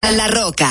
La Roca.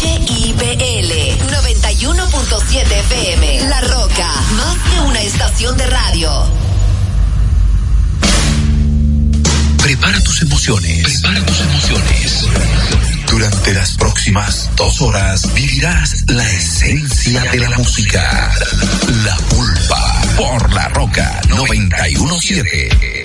HIPL 91.7 FM. La Roca, más que una estación de radio. Prepara tus emociones. Prepara tus emociones. Durante las próximas dos horas vivirás la esencia de la música. La pulpa por la roca 917.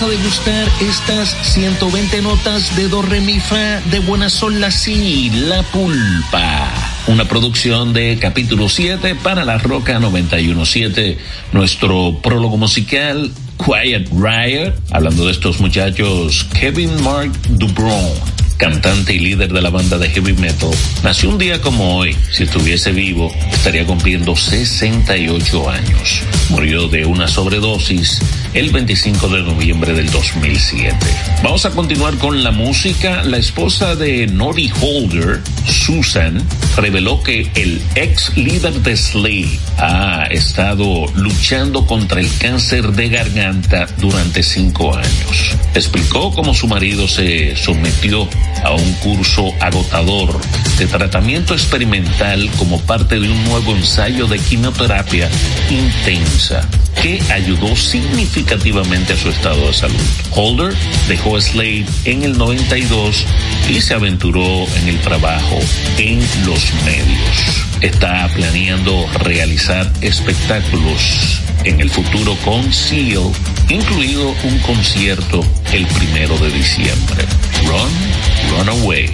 Todos a degustar estas 120 notas de do re mi fa de buena sol la si, la pulpa. Una producción de capítulo 7 para la Roca 917, nuestro prólogo musical Quiet Riot, hablando de estos muchachos Kevin Mark Dubron cantante y líder de la banda de heavy metal, nació un día como hoy. Si estuviese vivo, estaría cumpliendo 68 años. Murió de una sobredosis el 25 de noviembre del 2007. Vamos a continuar con la música. La esposa de Nori Holder, Susan, reveló que el ex líder de Slade ha estado luchando contra el cáncer de garganta durante cinco años. Explicó cómo su marido se sometió a un curso agotador de tratamiento experimental como parte de un nuevo ensayo de quimioterapia intensa que ayudó significativamente a su estado de salud. Holder dejó Slade en el 92 y se aventuró en el trabajo en los medios. Está planeando realizar espectáculos en el futuro con Seal, incluido un concierto el primero de diciembre. Run, Run Away,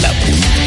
La Pulpa.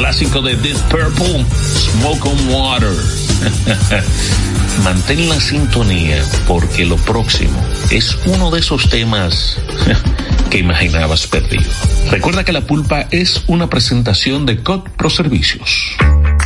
Clásico de Deep Purple, Smoke on Water. Mantén la sintonía porque lo próximo es uno de esos temas que imaginabas perdido. Recuerda que la pulpa es una presentación de COD Pro Servicios.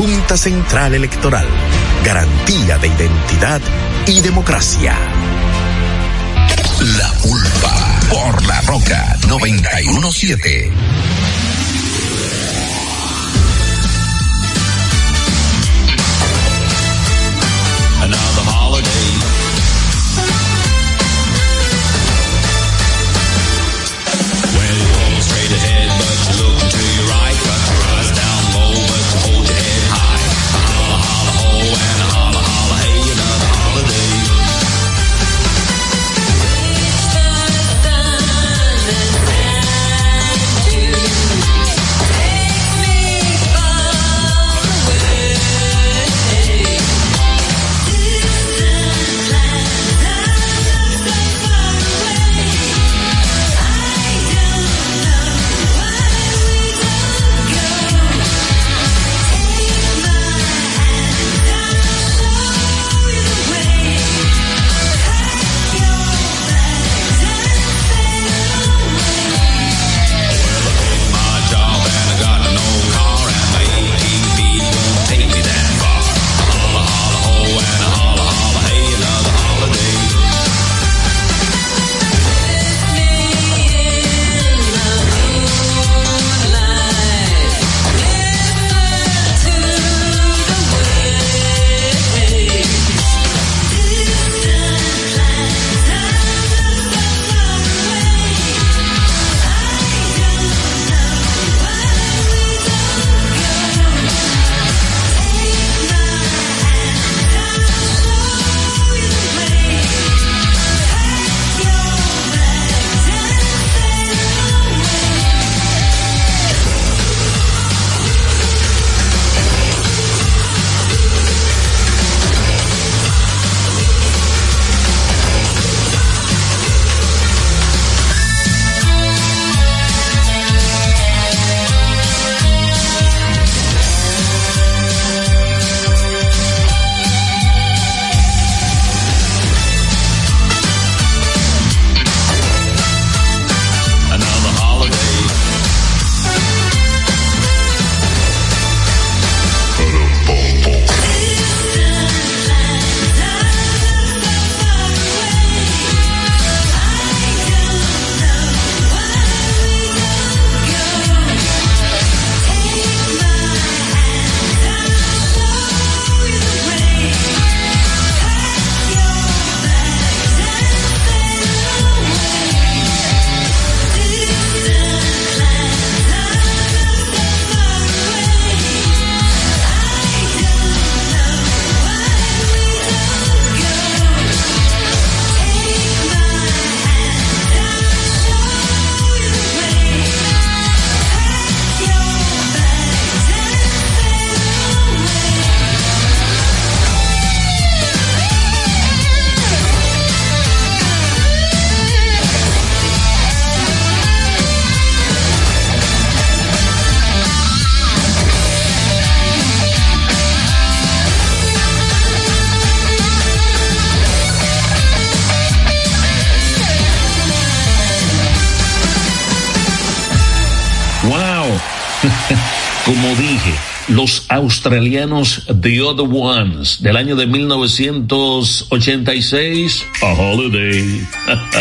Junta Central Electoral garantía de identidad y democracia. La Pulpa por La Roca 917. Australianos The Other Ones del año de 1986, A Holiday.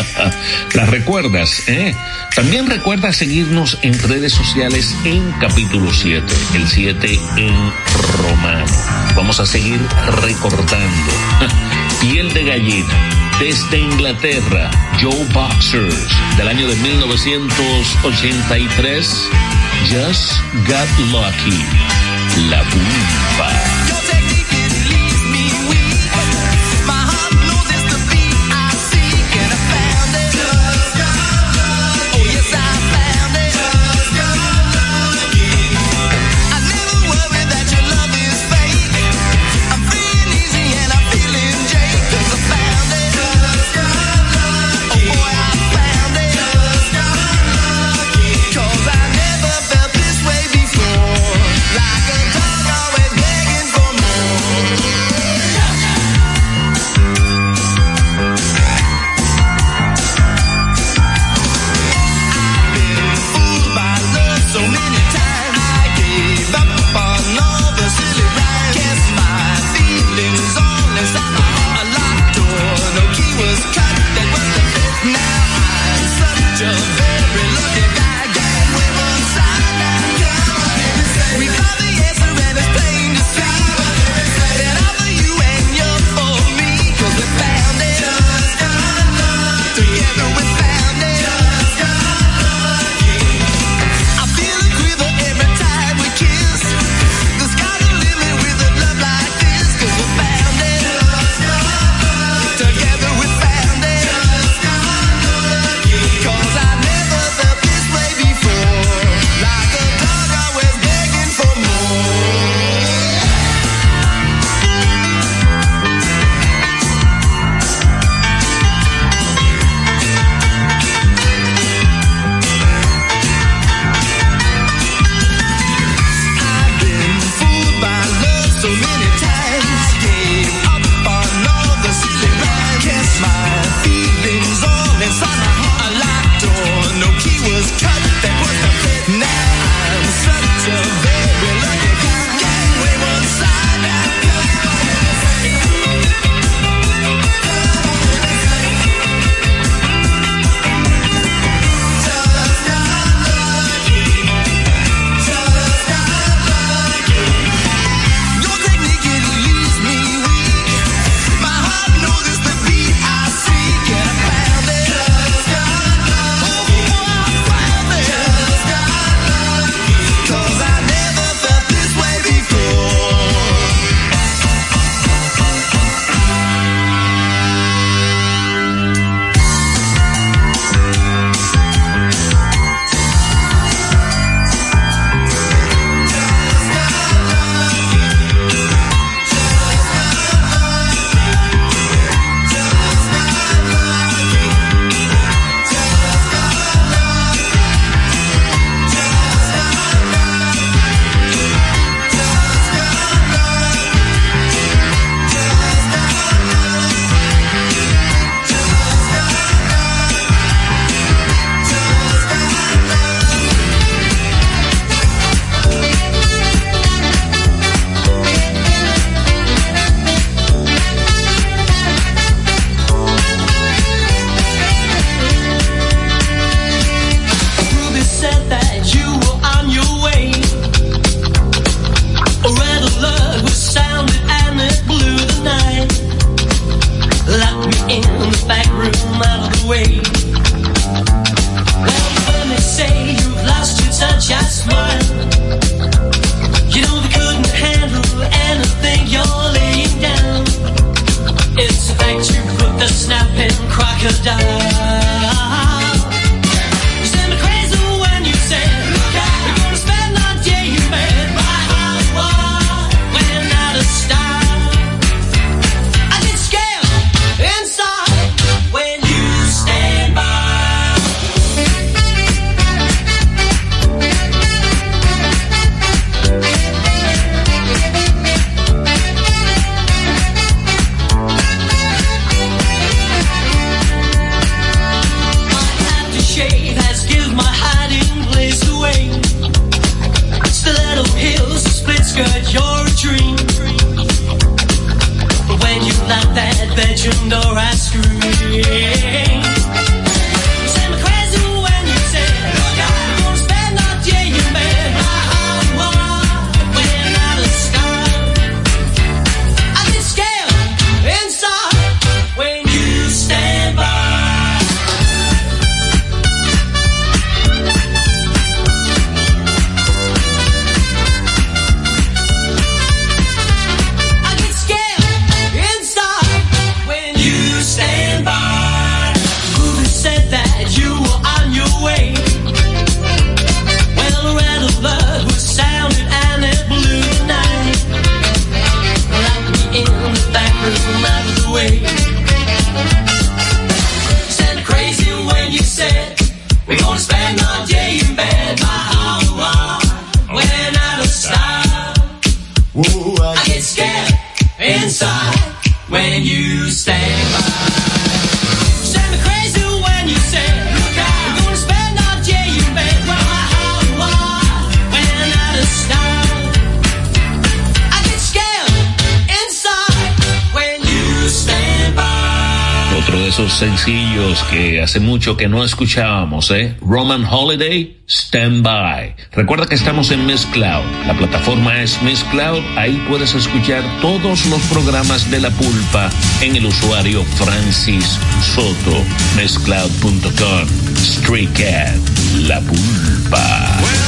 ¿La recuerdas, eh? También recuerda seguirnos en redes sociales en capítulo 7, el 7 en romano. Vamos a seguir recordando. Piel de gallina. Desde Inglaterra, Joe Boxers, del año de 1983, Just Got Lucky. La Bumba. Sencillos que hace mucho que no escuchábamos, ¿eh? Roman Holiday, Stand By. Recuerda que estamos en Miss Cloud. La plataforma es Miss Cloud. Ahí puedes escuchar todos los programas de La Pulpa en el usuario Francis Soto. MissCloud.com. Street Cat. La Pulpa.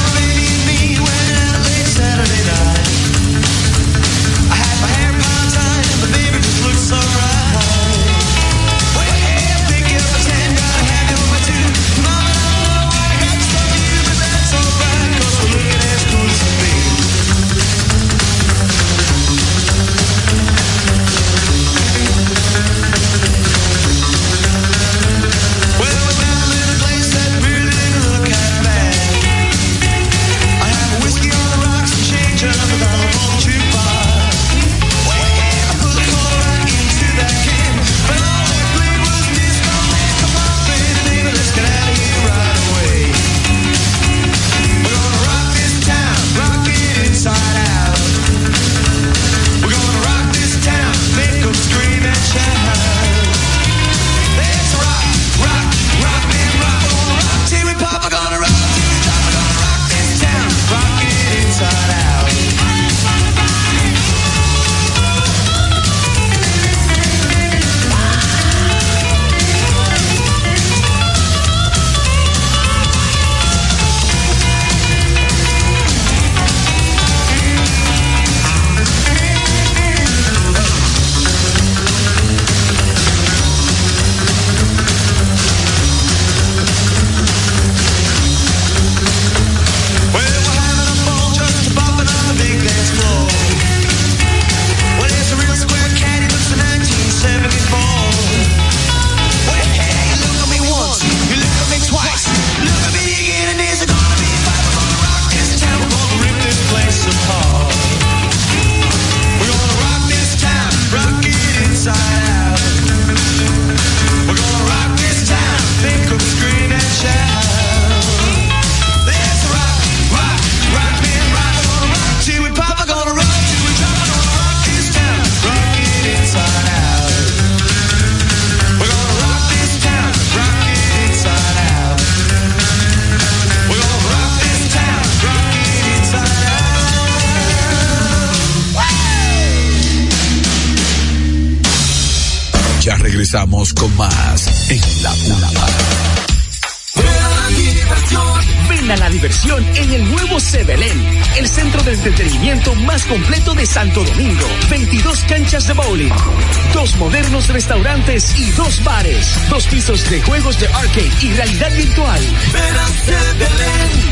Y realidad virtual.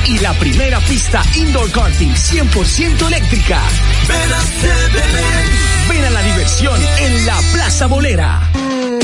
Y la primera pista indoor karting 100% eléctrica. Ven a la diversión en la Plaza Bolera.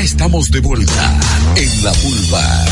Estamos de vuelta en la pulpa.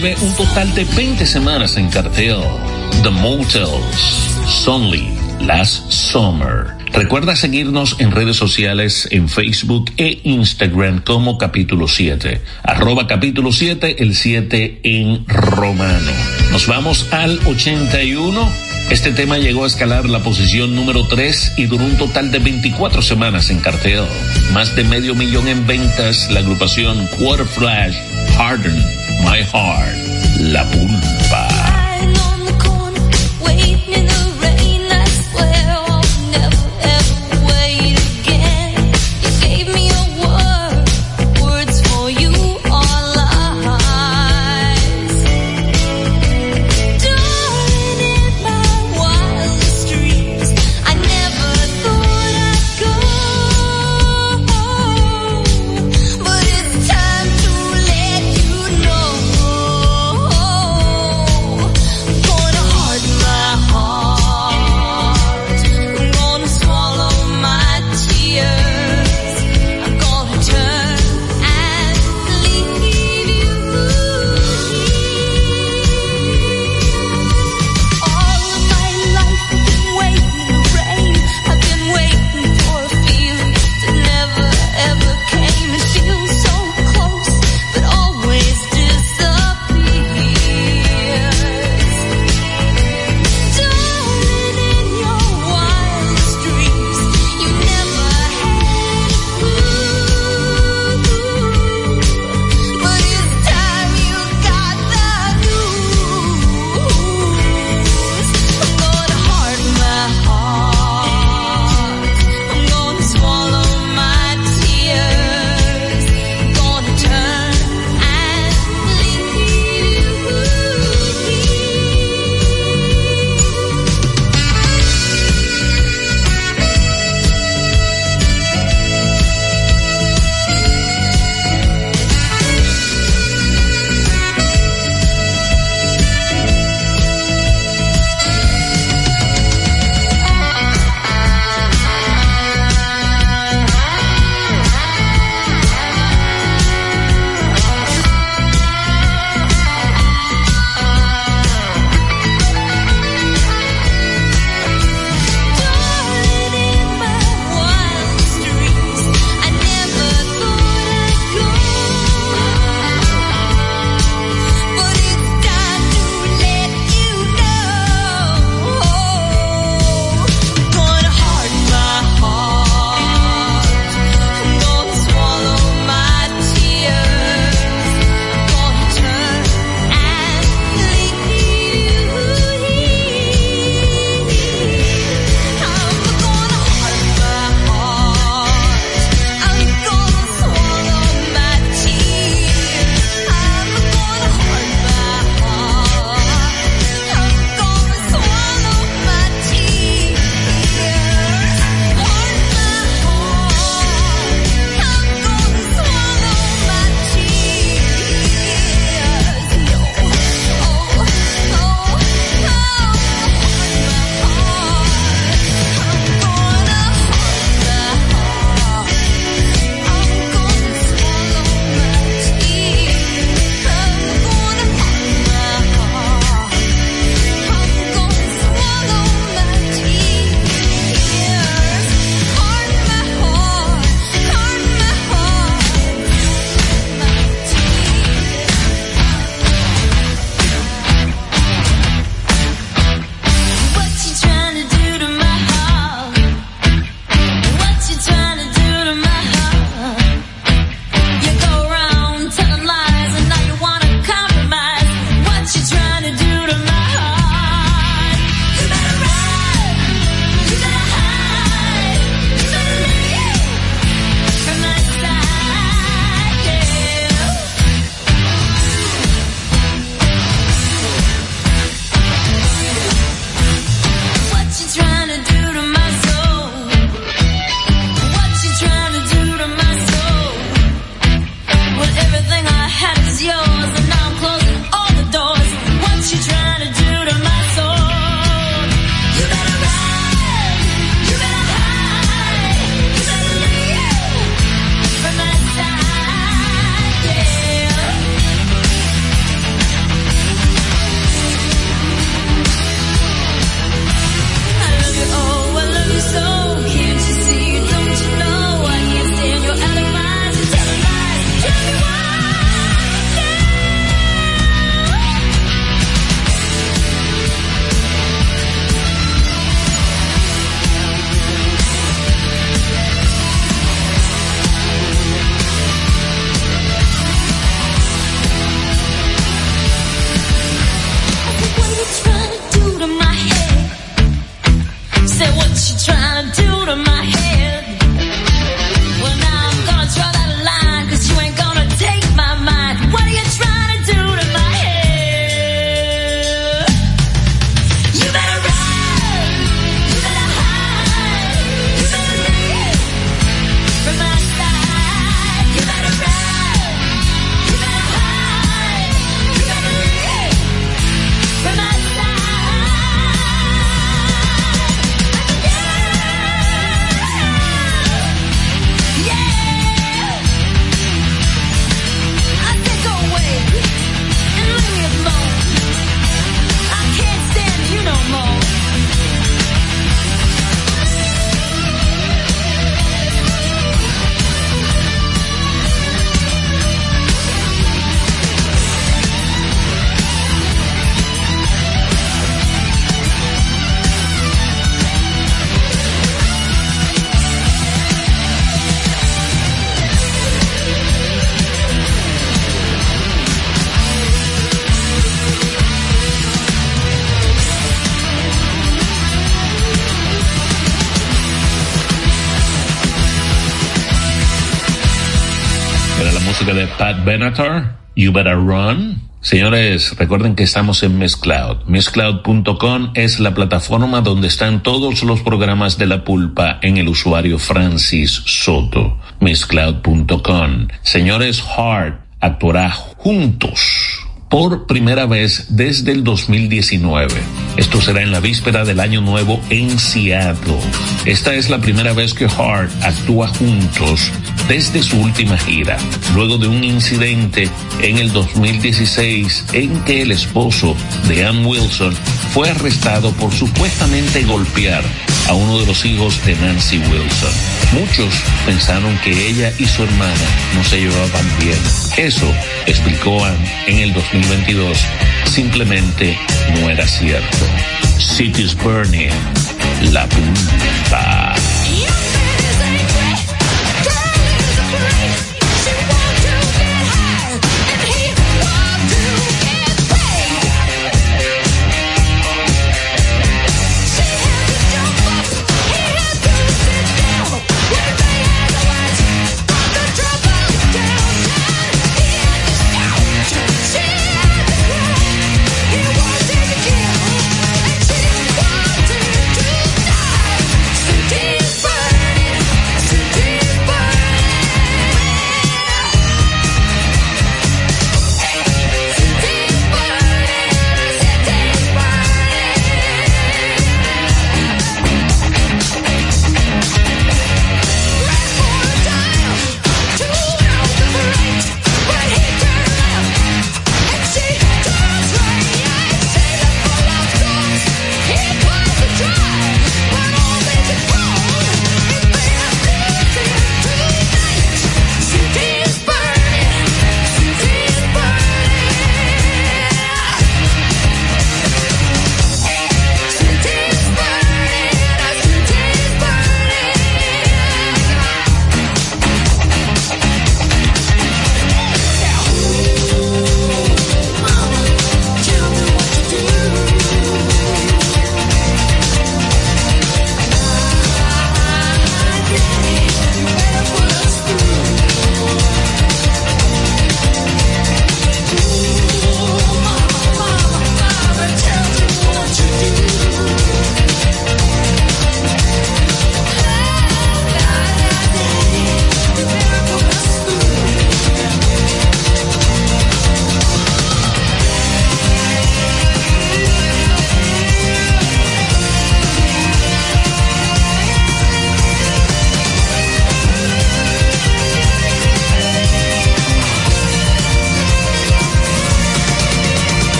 9, un total de 20 semanas en cartel. The Motels, Sonly, Last Summer. Recuerda seguirnos en redes sociales en Facebook e Instagram como capítulo 7. Arroba capítulo 7, el 7 en romano. Nos vamos al 81 este tema llegó a escalar la posición número 3 y duró un total de 24 semanas en cartel. Más de medio millón en ventas, la agrupación Quarter Flash, Harden My Heart, La Pulpa. Benatar, You Better Run. Señores, recuerden que estamos en Mezcloud. Mezcloud.com es la plataforma donde están todos los programas de la pulpa en el usuario Francis Soto. Mezcloud.com. Señores, Hart actuará juntos por primera vez desde el 2019. Esto será en la víspera del Año Nuevo en Seattle. Esta es la primera vez que Hart actúa juntos desde su última gira, luego de un incidente en el 2016 en que el esposo de Ann Wilson fue arrestado por supuestamente golpear a uno de los hijos de Nancy Wilson. Muchos pensaron que ella y su hermana no se llevaban bien. Eso, explicó Ann en el 2022, simplemente no era cierto. Cities Burning, la punta.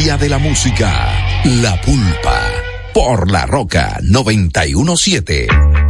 Esencia de la música. La pulpa. Por la roca 917.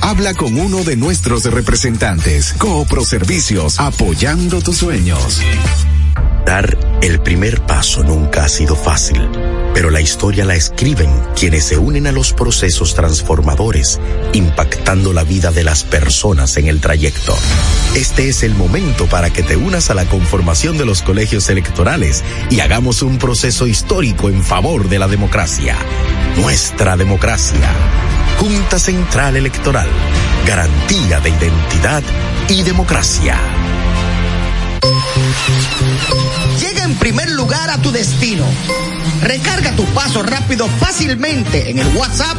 Habla con uno de nuestros representantes. Coopro Servicios, apoyando tus sueños. Dar el primer paso nunca ha sido fácil, pero la historia la escriben quienes se unen a los procesos transformadores, impactando la vida de las personas en el trayecto. Este es el momento para que te unas a la conformación de los colegios electorales y hagamos un proceso histórico en favor de la democracia. Nuestra democracia. Junta Central Electoral. Garantía de identidad y democracia. Llega en primer lugar a tu destino. Recarga tu paso rápido fácilmente en el WhatsApp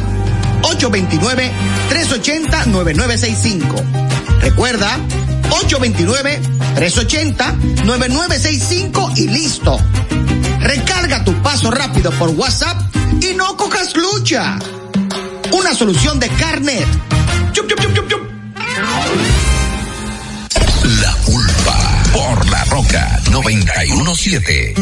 829-380-9965. Recuerda, 829-380-9965 y listo. Recarga tu paso rápido por WhatsApp y no cojas lucha una solución de carnet. La pulpa por la roca 917.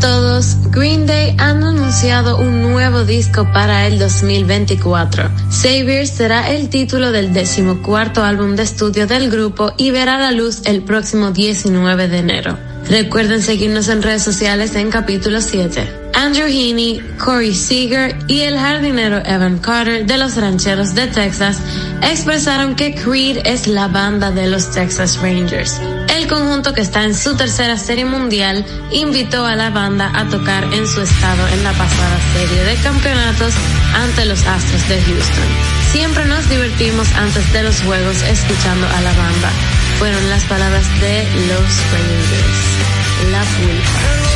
Todos. Green Day han anunciado un nuevo disco para el 2024. Savior será el título del decimocuarto álbum de estudio del grupo y verá la luz el próximo 19 de enero. Recuerden seguirnos en redes sociales en capítulo 7. Andrew Heaney, Corey Seager y el jardinero Evan Carter de los Rancheros de Texas expresaron que Creed es la banda de los Texas Rangers. Conjunto que está en su tercera serie mundial invitó a la banda a tocar en su estado en la pasada serie de campeonatos ante los Astros de Houston. Siempre nos divertimos antes de los juegos escuchando a la banda. Fueron las palabras de los Rangers. La pulpa.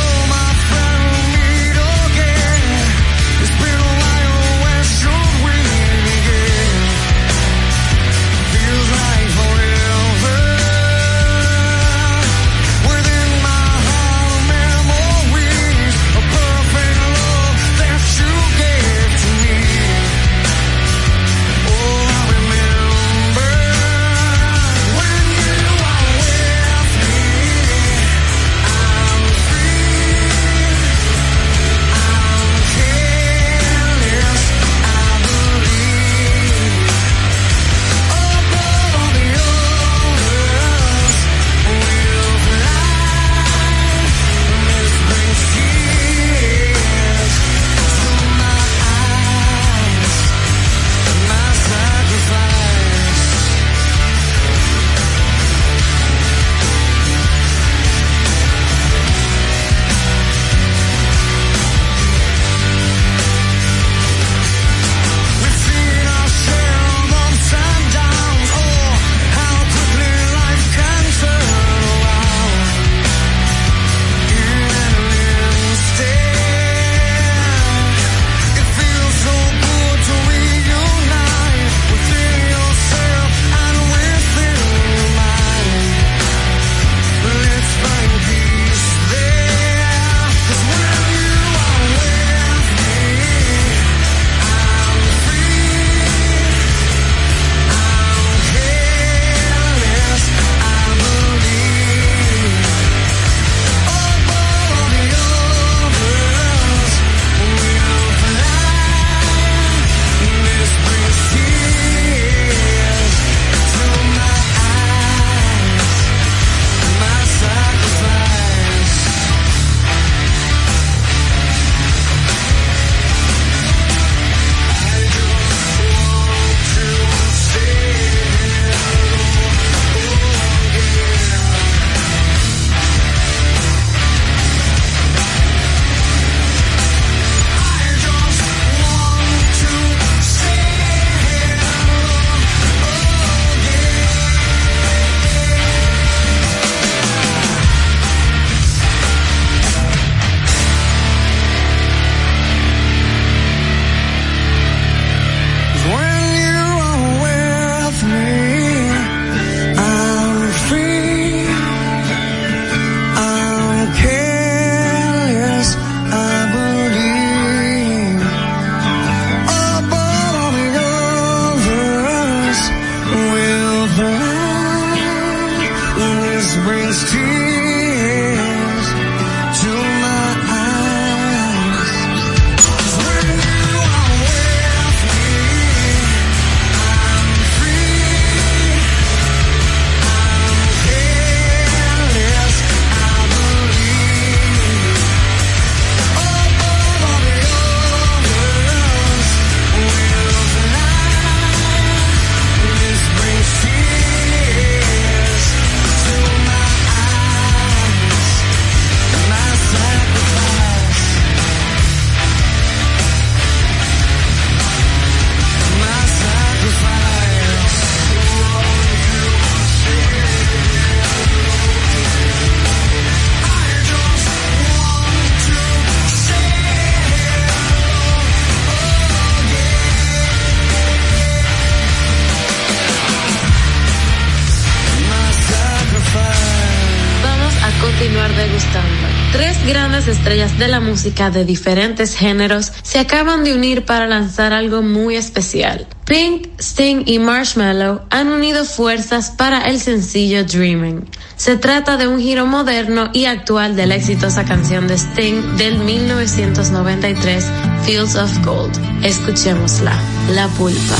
De la música de diferentes géneros se acaban de unir para lanzar algo muy especial. Pink, Sting y Marshmallow han unido fuerzas para el sencillo Dreaming. Se trata de un giro moderno y actual de la exitosa canción de Sting del 1993, Fields of Gold. Escuchémosla, La Pulpa.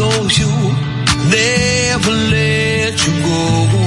Follow you, never let you go.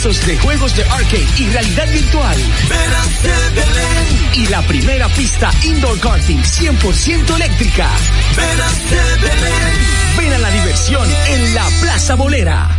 De juegos de arcade y realidad virtual. Y la primera pista indoor karting 100% eléctrica. Ven a la diversión en la Plaza Bolera.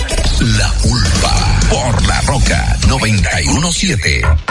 Por La Roca 917.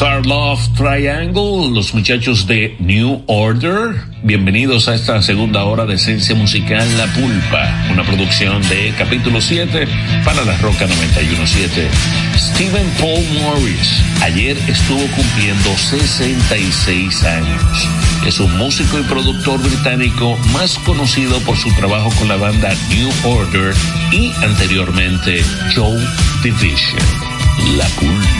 Bizarre Love Triangle, los muchachos de New Order. Bienvenidos a esta segunda hora de esencia musical La Pulpa, una producción de capítulo 7 para la Roca 917. Stephen Paul Morris ayer estuvo cumpliendo 66 años. Es un músico y productor británico más conocido por su trabajo con la banda New Order y anteriormente Joe Division. La Pulpa.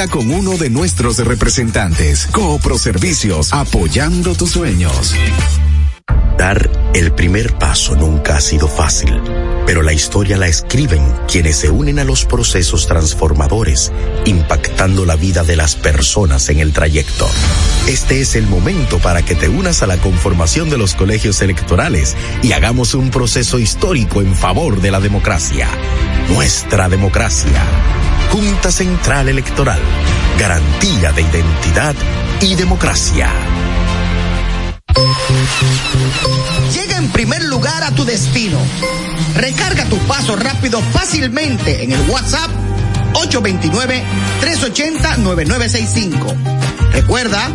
con uno de nuestros representantes. Coopro Servicios, apoyando tus sueños. Dar el primer paso nunca ha sido fácil, pero la historia la escriben quienes se unen a los procesos transformadores, impactando la vida de las personas en el trayecto. Este es el momento para que te unas a la conformación de los colegios electorales y hagamos un proceso histórico en favor de la democracia. Nuestra democracia. Junta Central Electoral, garantía de identidad y democracia. Llega en primer lugar a tu destino. Recarga tu paso rápido fácilmente en el WhatsApp 829-380-9965. Recuerda,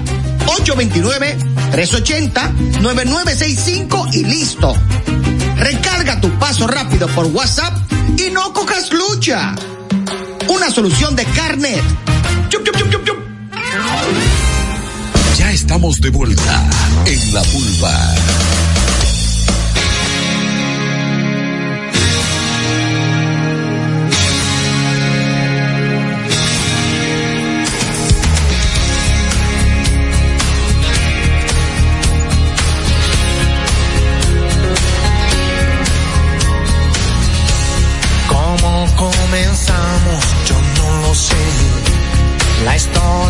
829-380-9965 y listo. Recarga tu paso rápido por WhatsApp y no cojas lucha una solución de carnet. ya estamos de vuelta en la pulpa.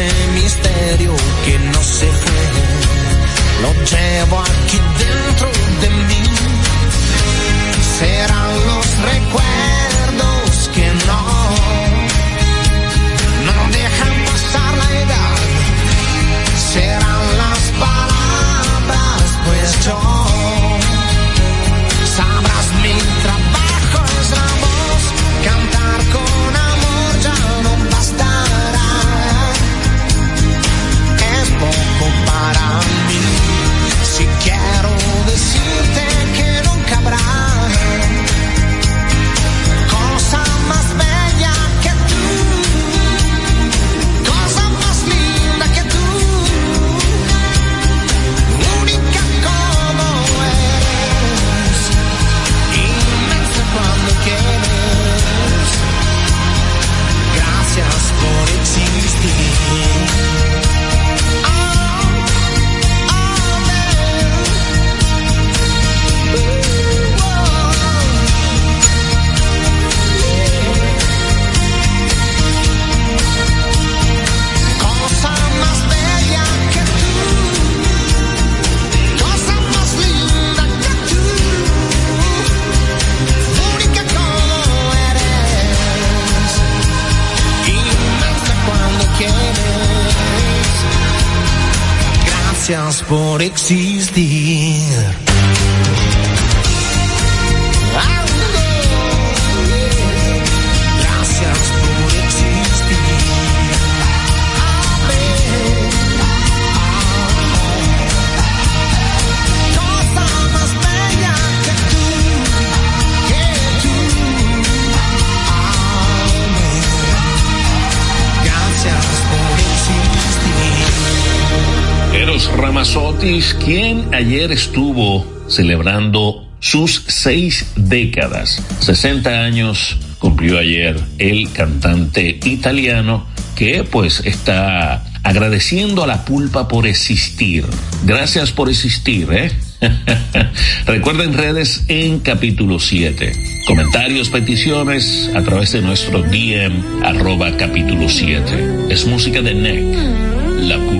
ese misterio que no se fue, lo llevo aquí dentro de mí. Serán los recuerdos Gracias Ramazotis, quien ayer estuvo celebrando sus seis décadas, 60 años cumplió ayer el cantante italiano que pues está agradeciendo a la pulpa por existir. Gracias por existir, ¿eh? Recuerden redes en capítulo 7. Comentarios, peticiones a través de nuestro DM arroba capítulo 7. Es música de NEC, la pulpa.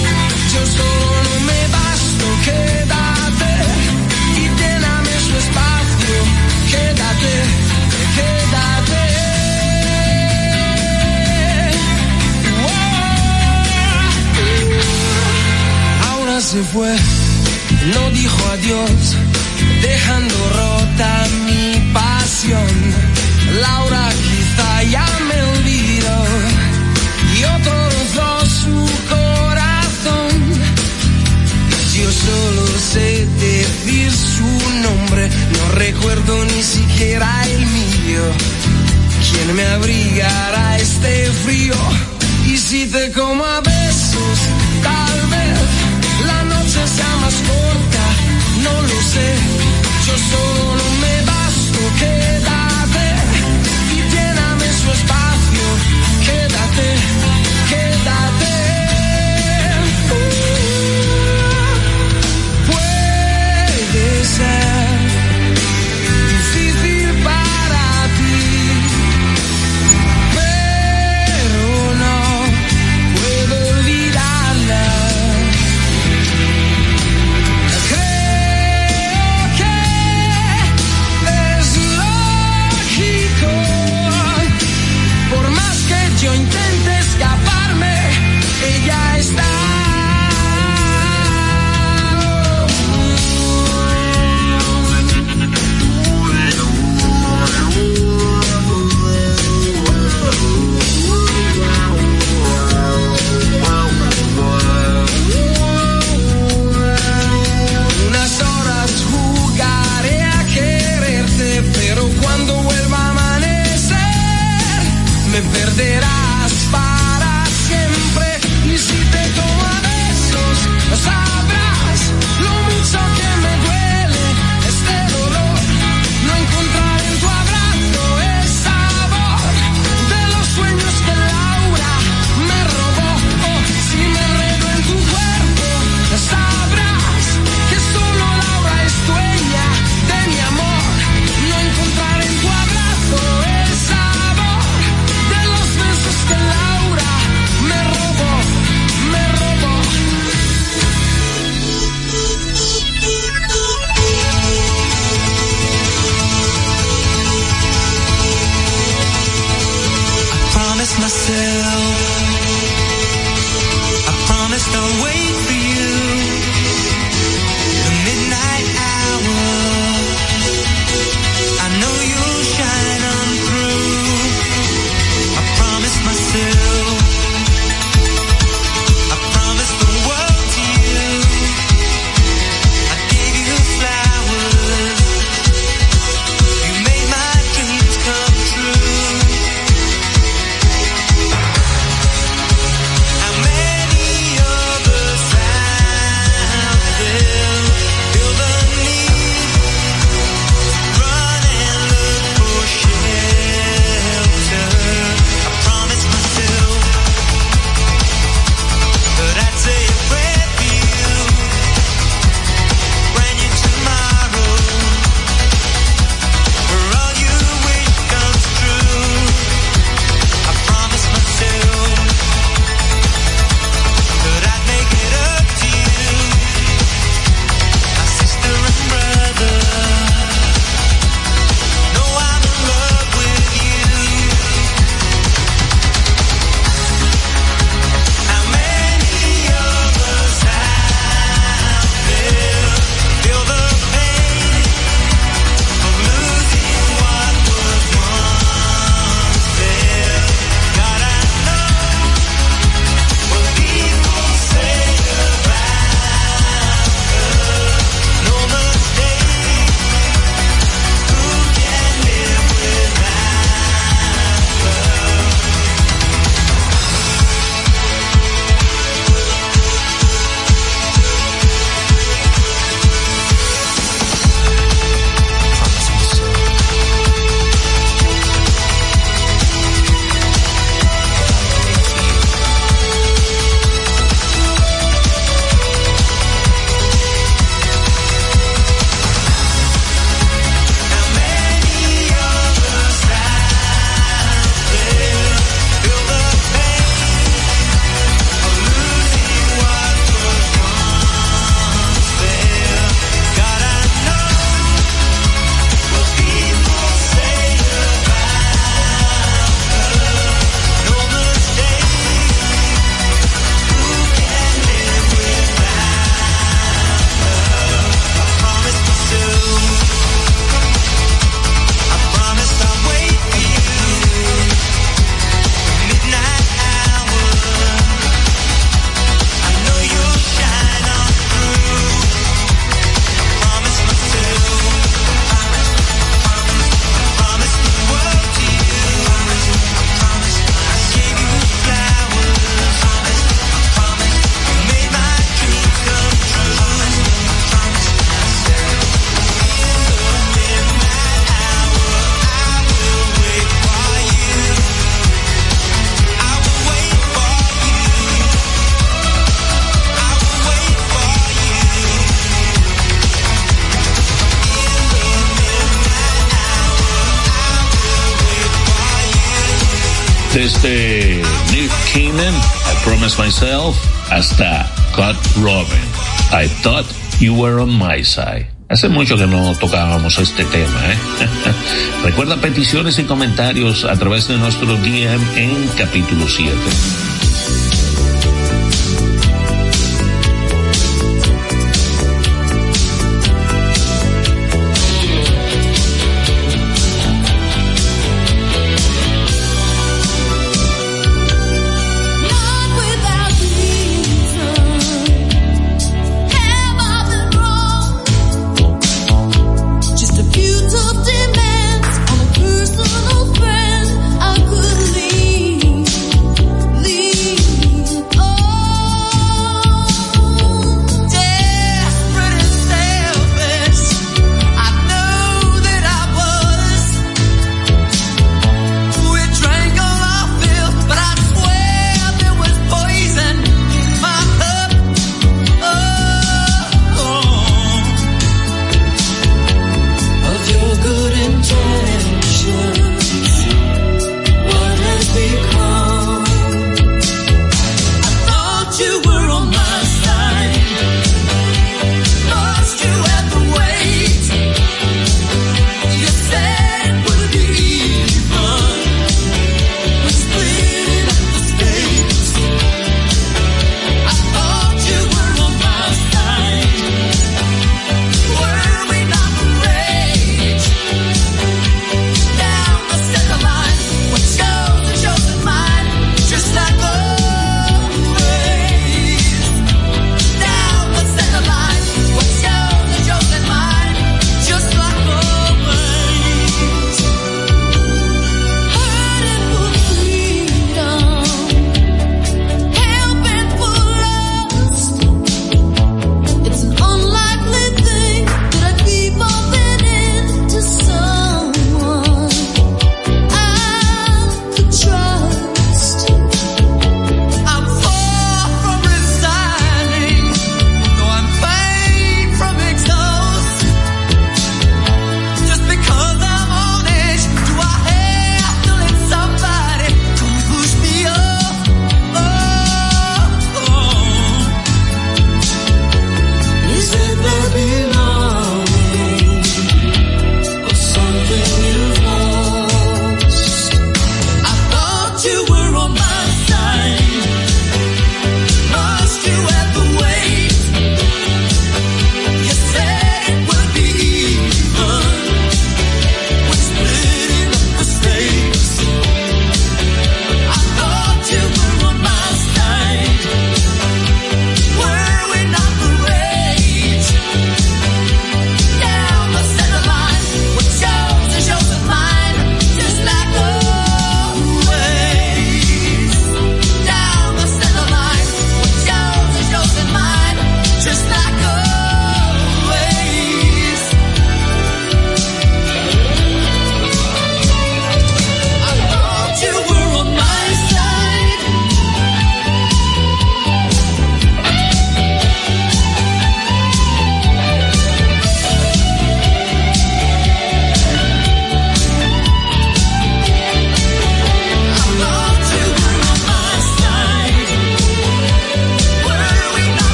yo solo me basto, quédate y lléname su espacio, quédate, quédate. Ahora se fue, no dijo adiós, dejando rota mi pasión. Laura quizá ya me olvidó y otro solo sé decir su nombre, no recuerdo ni siquiera el mío. ¿Quién me abrigará este frío? Y si te como a besos, Myself, hasta Cut Robin, I Thought You Were on My Side. Hace mucho que no tocábamos este tema, ¿eh? Recuerda peticiones y comentarios a través de nuestro DM en capítulo 7.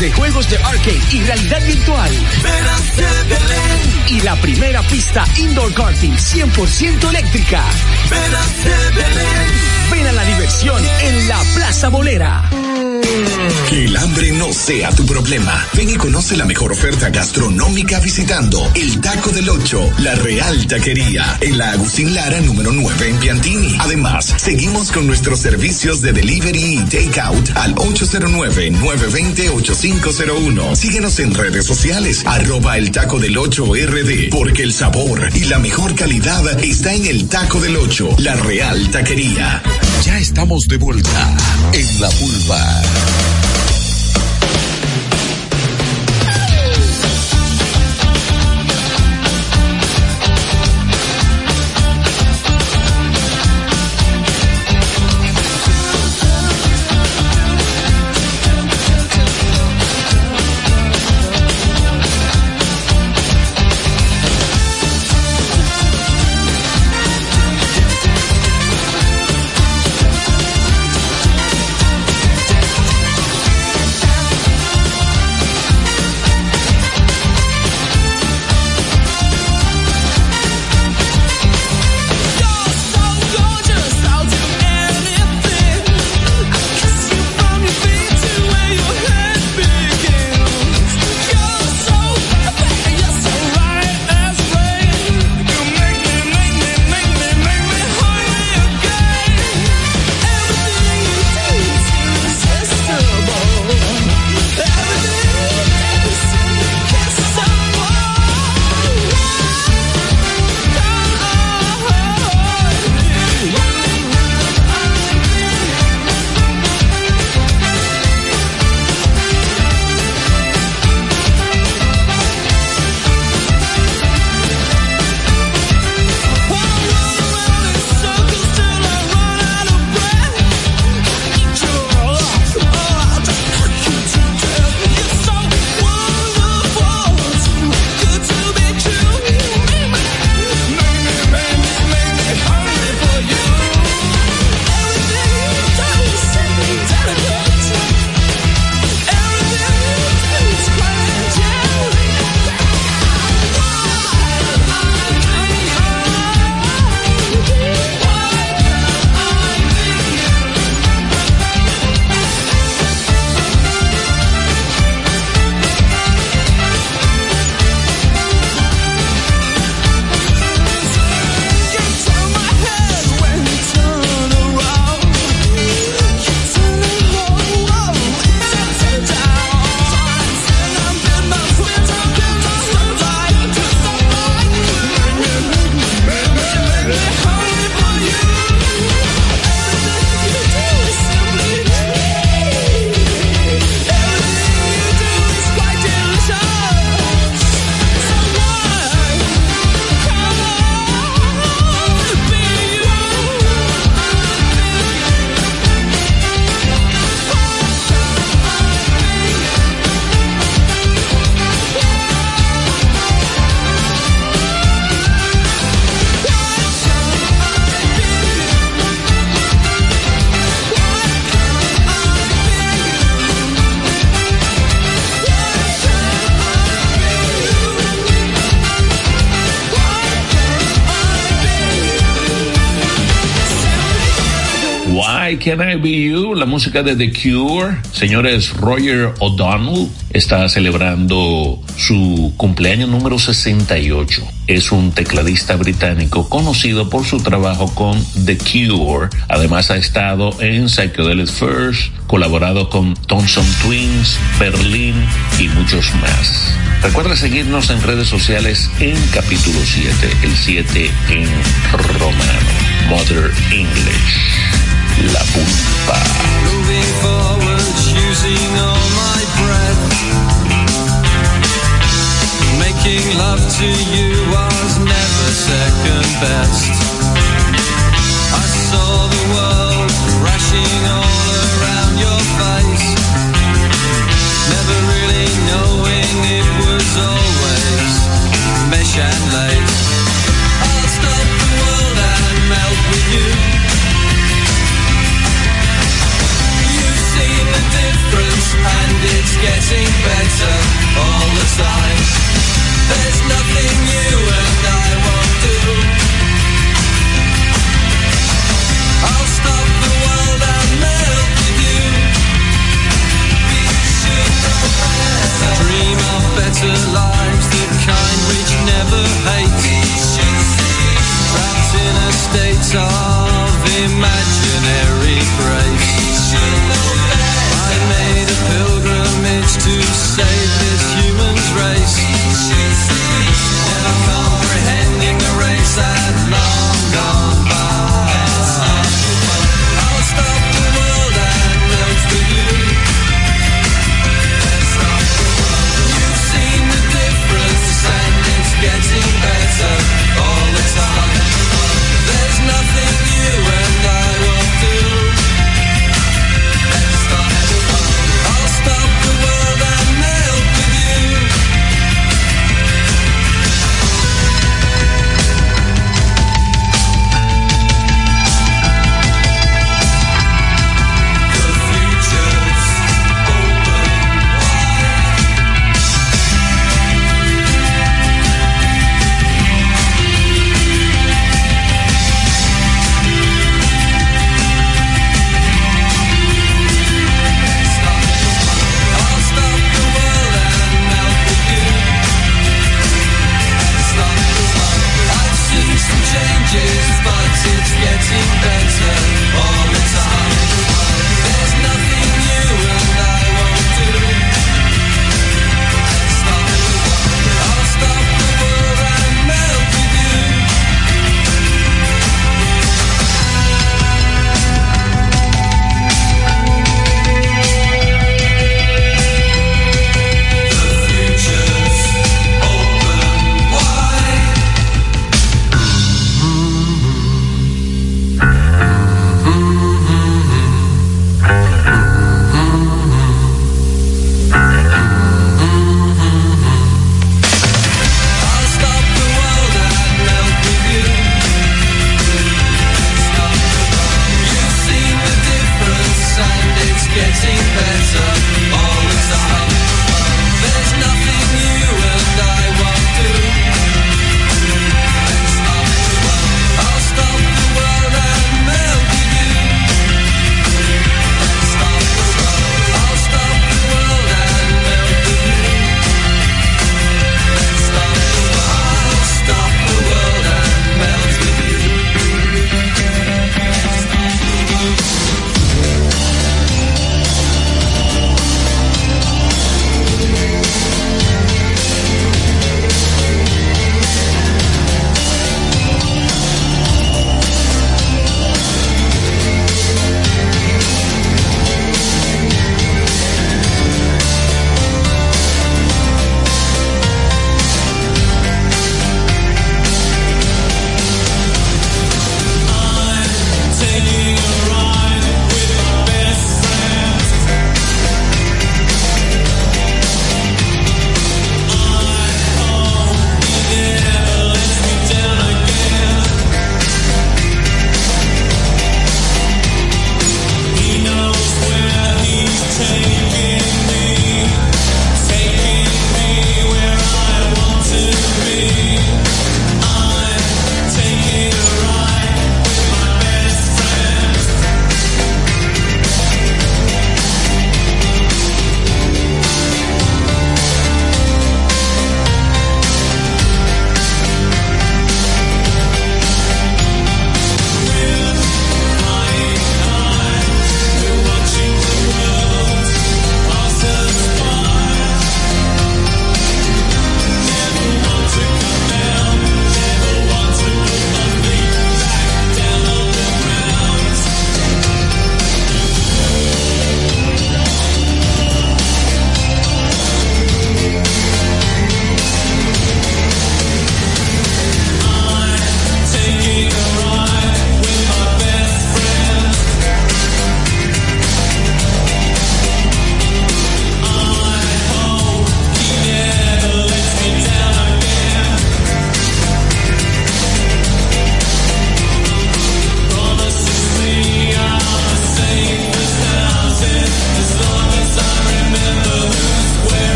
De juegos de arcade y realidad virtual. Y la primera pista indoor karting 100% eléctrica. Ven a la diversión en la Plaza Bolera. El hambre no sea tu problema. Ven y conoce la mejor oferta gastronómica visitando el Taco del Ocho, la Real Taquería, en la Agustín Lara número 9 en Piantini. Además, seguimos con nuestros servicios de delivery y takeout al 809-920-8501. Síguenos en redes sociales, arroba el Taco del Ocho RD, porque el sabor y la mejor calidad está en el Taco del Ocho, la Real Taquería. Ya estamos de vuelta en la pulpa. Can I Be You, la música de The Cure. Señores, Roger O'Donnell está celebrando su cumpleaños número 68. Es un tecladista británico conocido por su trabajo con The Cure. Además ha estado en Psychedelic First, colaborado con Thompson Twins, Berlin y muchos más. Recuerda seguirnos en redes sociales en capítulo 7, el 7 en romano, Mother English. La Pulpa. Moving forward, using all my breath. Making love to you was never second best. I saw the world crashing all around your face. Never really knowing it was always mesh and lace. I'll stop the world and melt with you. and it's getting better all the time. There's nothing you and I won't do. I'll stop the world and melt with you. We should Dream of better lives, the kind which never hates. Trapped in a state of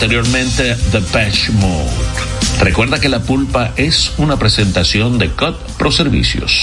anteriormente The Patch Mode. Recuerda que la pulpa es una presentación de COT Pro Servicios.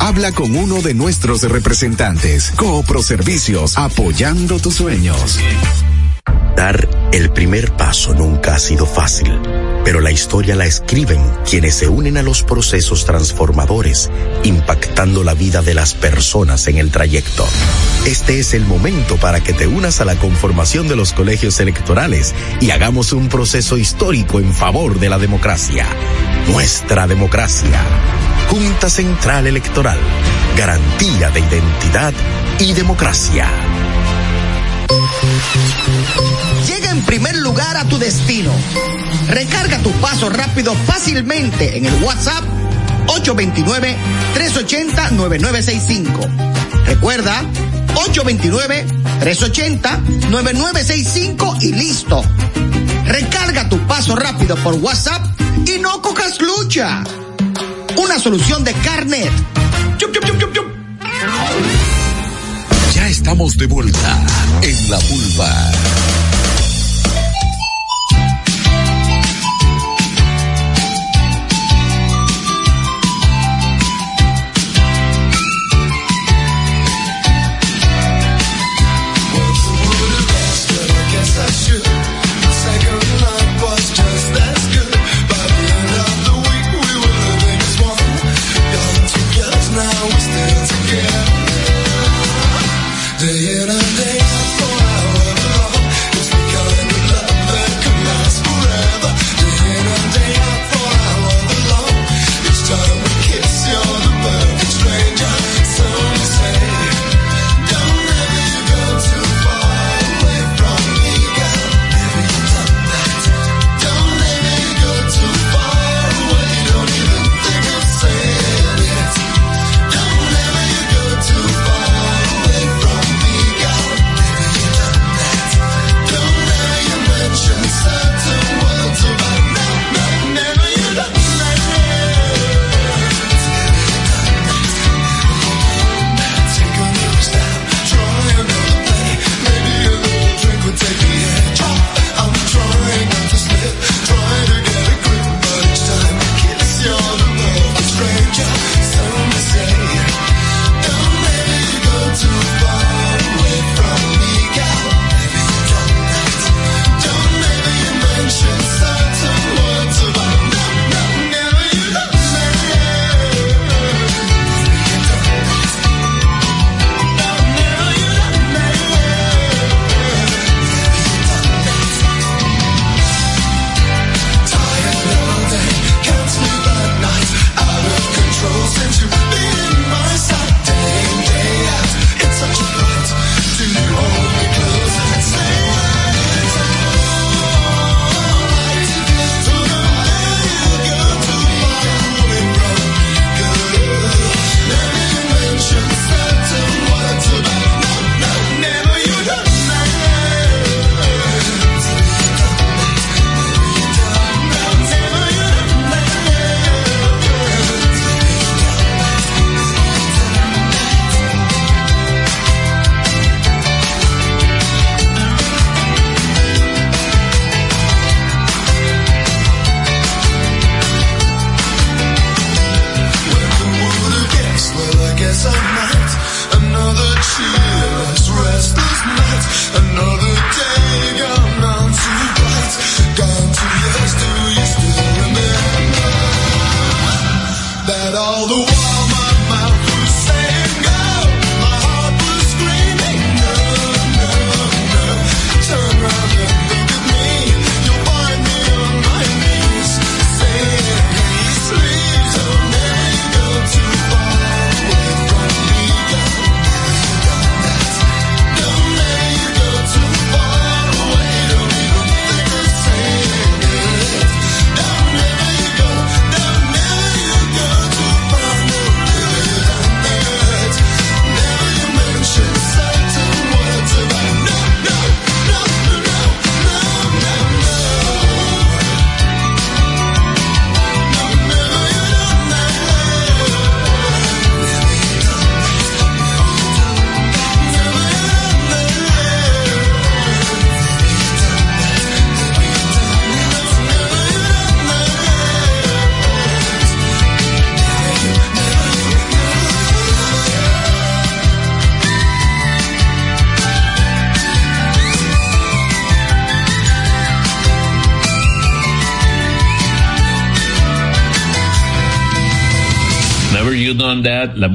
Habla con uno de nuestros representantes. Coopro Servicios, apoyando tus sueños. Dar el primer paso nunca ha sido fácil, pero la historia la escriben quienes se unen a los procesos transformadores, impactando la vida de las personas en el trayecto. Este es el momento para que te unas a la conformación de los colegios electorales y hagamos un proceso histórico en favor de la democracia. Nuestra democracia. Junta Central Electoral. Garantía de identidad y democracia. Llega en primer lugar a tu destino. Recarga tu paso rápido fácilmente en el WhatsApp 829-380-9965. Recuerda, 829-380-9965 y listo. Recarga tu paso rápido por WhatsApp y no cojas lucha. Una solución de carnet. Ya estamos de vuelta en la vulva.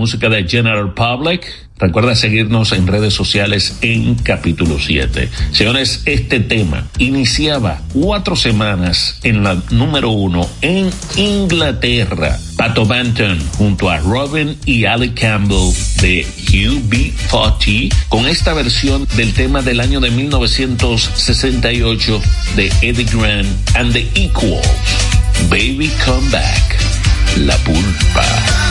Música de General Public. Recuerda seguirnos en redes sociales en capítulo 7. Señores, este tema iniciaba cuatro semanas en la número uno en Inglaterra. Pato Banton junto a Robin y Ali Campbell de UB40 con esta versión del tema del año de 1968 de Eddie Grant and the Equals. Baby Come Back. La pulpa.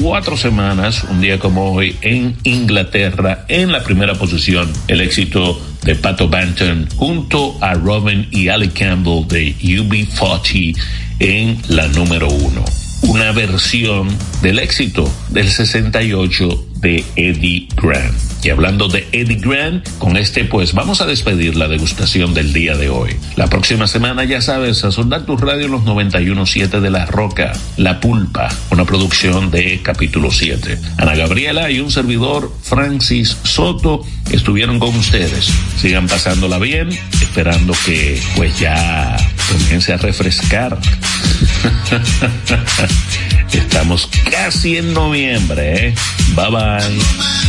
Cuatro semanas, un día como hoy, en Inglaterra, en la primera posición, el éxito de Pato Banton junto a Robin y Ali Campbell de UB40 en la número uno. Una versión del éxito del 68 de Eddie Grant. Y hablando de Eddie Grant, con este pues vamos a despedir la degustación del día de hoy. La próxima semana, ya sabes, a soldar tu radio en los 91.7 de La Roca, La Pulpa, una producción de capítulo 7. Ana Gabriela y un servidor, Francis Soto, estuvieron con ustedes. Sigan pasándola bien, esperando que pues ya comience a refrescar. Estamos casi en noviembre, ¿eh? Bye bye.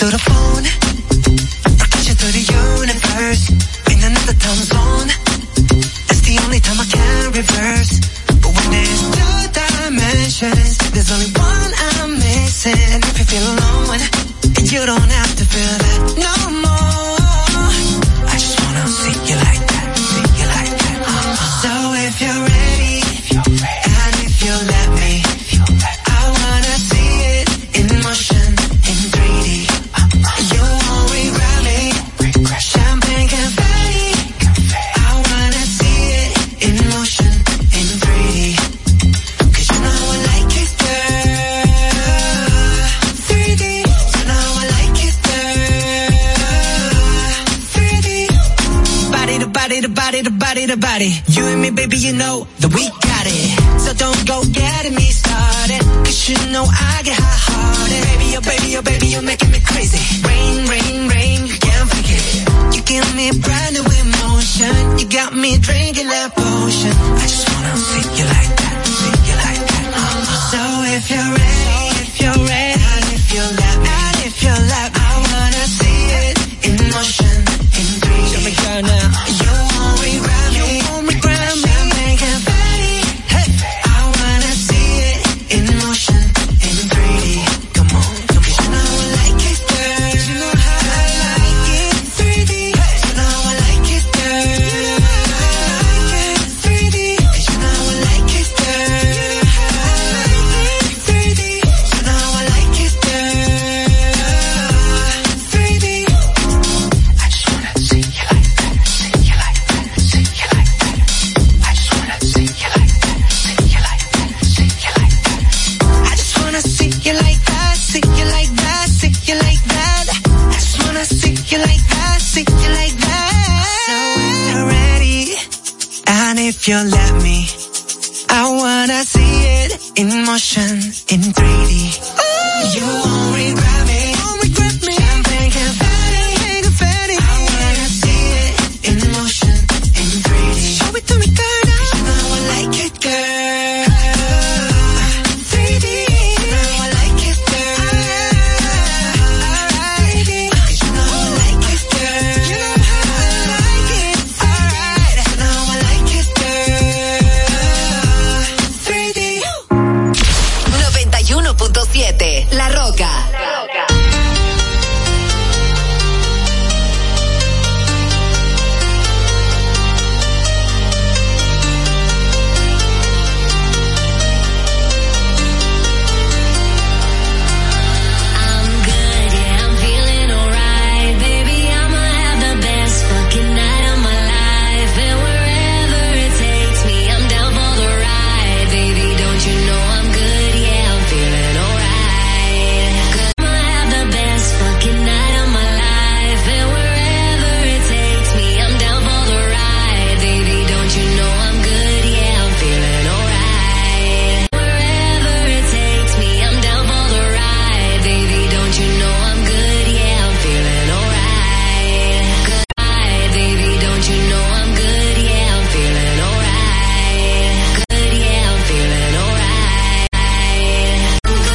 Through the phone,